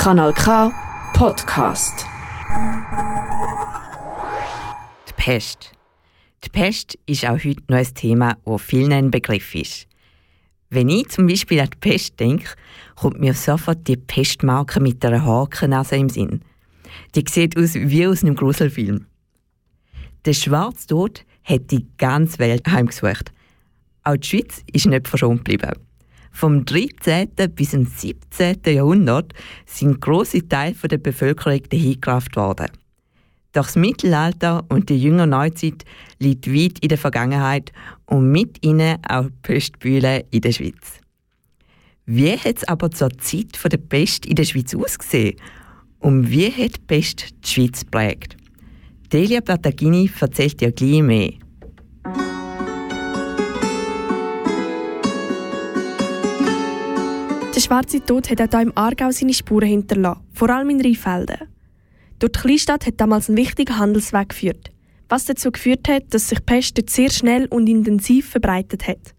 Kanal K Podcast. Die Pest. Die Pest ist auch heute noch ein Thema, das vielen ein Begriff ist. Wenn ich zum Beispiel an die Pest denke, kommt mir sofort die Pestmarke mit einer Hakennase im Sinn. Die sieht aus wie aus einem Gruselfilm. Der schwarze Tod hat die ganze Welt heimgesucht. Auch die Schweiz ist nicht verschont geblieben. Vom 13. bis zum 17. Jahrhundert sind große Teile der Bevölkerung dahingerafft worden. Doch das Mittelalter und die jüngere Neuzeit liegt weit in der Vergangenheit und mit ihnen auch die Pestbühle in der Schweiz. Wie hat es aber zur Zeit der Pest in der Schweiz ausgesehen? Und wie hat die Pest die Schweiz geprägt? Delia Bertagini erzählt dir gleich mehr. Der schwarze Tod hat auch hier im Aargau seine Spuren hinterlassen, vor allem in Rheinfelden. Durch die Kleinstadt hat damals ein wichtiger Handelsweg geführt, was dazu geführt hat, dass sich Pest dort sehr schnell und intensiv verbreitet hat.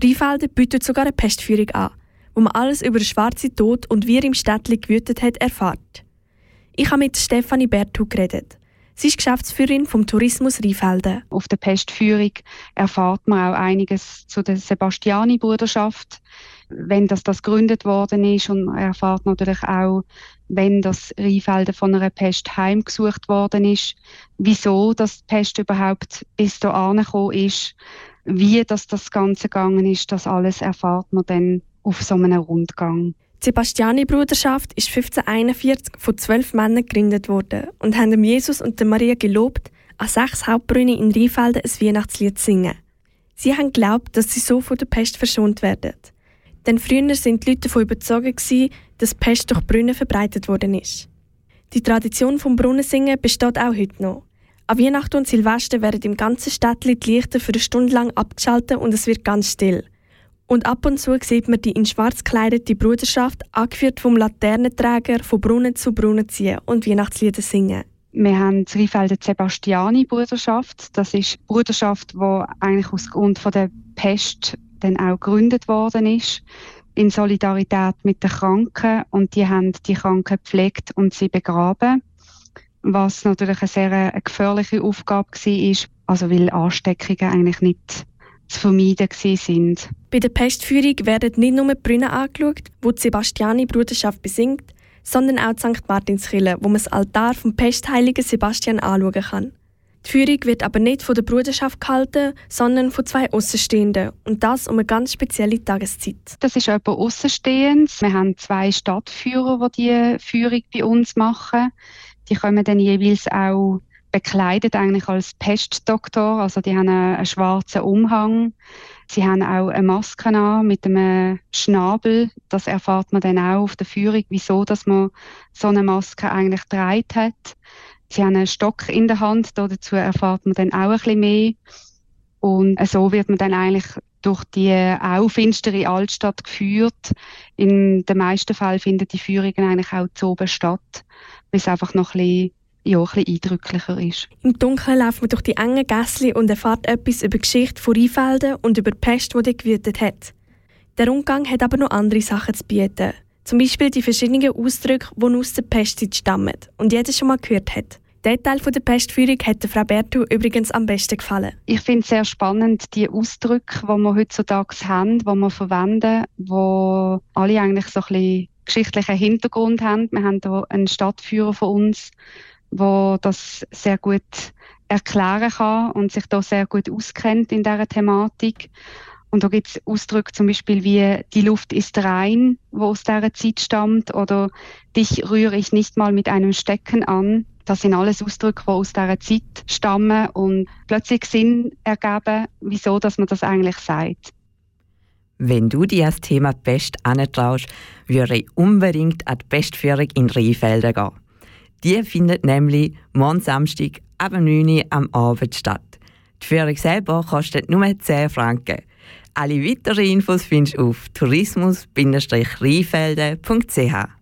Rheinfelden bietet sogar eine Pestführung an, wo man alles über den schwarzen Tod und wie er im Städtchen gewütet hat erfahrt. Ich habe mit Stefanie Berthu geredet. Sie ist Geschäftsführerin vom Tourismus Rheinfelden. Auf der Pestführung erfahrt man auch einiges zu der Sebastiani-Bruderschaft, wenn das, das gegründet worden ist und man erfahrt natürlich auch, wenn das Rheinfelden von einer Pest heimgesucht worden ist, wieso das Pest überhaupt bis da gekommen ist, wie das, das Ganze gegangen ist, das alles erfahrt man dann auf so einem Rundgang. Die Sebastiani-Bruderschaft ist 1541 von zwölf Männern gegründet worden und haben dem Jesus und der Maria gelobt, an sechs Hauptbrunnen in Rheinfelden ein Weihnachtslied zu singen. Sie haben geglaubt, dass sie so von der Pest verschont werden. Denn früher sind die Leute davon überzeugt, dass Pest durch Brunnen verbreitet worden ist. Die Tradition vom Brunnensingen besteht auch heute noch. An Weihnachten und Silvester werden im ganzen Städtchen die Lichter für eine Stunde lang abgeschaltet und es wird ganz still. Und ab und zu sieht man die in schwarz gekleidete Bruderschaft, angeführt vom Laternenträger, von Brunnen zu Brunnen ziehen und Weihnachtslieder singen. Wir haben die Rheinfelder Sebastiani-Bruderschaft. Das ist eine Bruderschaft, die eigentlich aus Grund der Pest dann auch gegründet worden ist in Solidarität mit den Kranken und die haben die Kranken gepflegt und sie begraben, was natürlich eine sehr eine gefährliche Aufgabe war, also weil Ansteckungen eigentlich nicht zu vermeiden sind. Bei der Pestführung werden nicht nur die Brunnen angeschaut, wo die Sebastiani-Bruderschaft besingt, sondern auch die St. Martinskirche, wo man das Altar vom pestheiligen Sebastian anschauen kann. Die Führung wird aber nicht von der Bruderschaft gehalten, sondern von zwei Außenstehenden und das um eine ganz spezielle Tageszeit. Das ist jemand Außenstehendes. Wir haben zwei Stadtführer, die die Führung bei uns machen. Die kommen dann jeweils auch bekleidet eigentlich als Pestdoktor. Also die haben einen, schwarzen Umhang. Sie haben auch eine Maske an mit einem Schnabel. Das erfahrt man dann auch auf der Führung, wieso dass man so eine Maske eigentlich getragen hat. Sie haben einen Stock in der Hand. Dazu erfahrt man dann auch ein bisschen mehr. Und so wird man dann eigentlich durch die auch finstere Altstadt geführt. In den meisten Fällen finden die Führungen eigentlich auch zu oben statt, weil es einfach noch ein bisschen ja, ein bisschen eindrücklicher ist. Im Dunkeln läuft man durch die engen Gässchen und erfährt etwas über die Geschichte von Rheinfelden und über die Pest, die dort gewütet hat. Der Rundgang hat aber noch andere Sachen zu bieten. Zum Beispiel die verschiedenen Ausdrücke, die aus der Pestzeit stammen und jeder schon mal gehört hat. Der Teil der Pestführung hat Frau Bertu übrigens am besten gefallen. Ich finde es sehr spannend, die Ausdrücke, die wir heutzutage haben, die wir verwenden, die alle eigentlich so ein bisschen geschichtlichen Hintergrund haben. Wir haben hier einen Stadtführer von uns, wo das sehr gut erklären kann und sich da sehr gut auskennt in dieser Thematik. Und da gibt es Ausdrücke zum Beispiel wie die Luft ist rein, wo aus dieser Zeit stammt, oder dich rühre ich nicht mal mit einem Stecken an. Das sind alles Ausdrücke, die aus dieser Zeit stammen und plötzlich Sinn ergeben, wieso dass man das eigentlich sagt. Wenn du dir das Thema Pest antraust, würde ich unbedingt an die Pestführung in Rheinfelden gehen. Die findet nämlich morgen Samstag ab 9 Uhr am Abend statt. Die Führung selber kostet nur 10 Franken. Alle weiteren Infos findest du auf tourismus-rheinfelden.ch.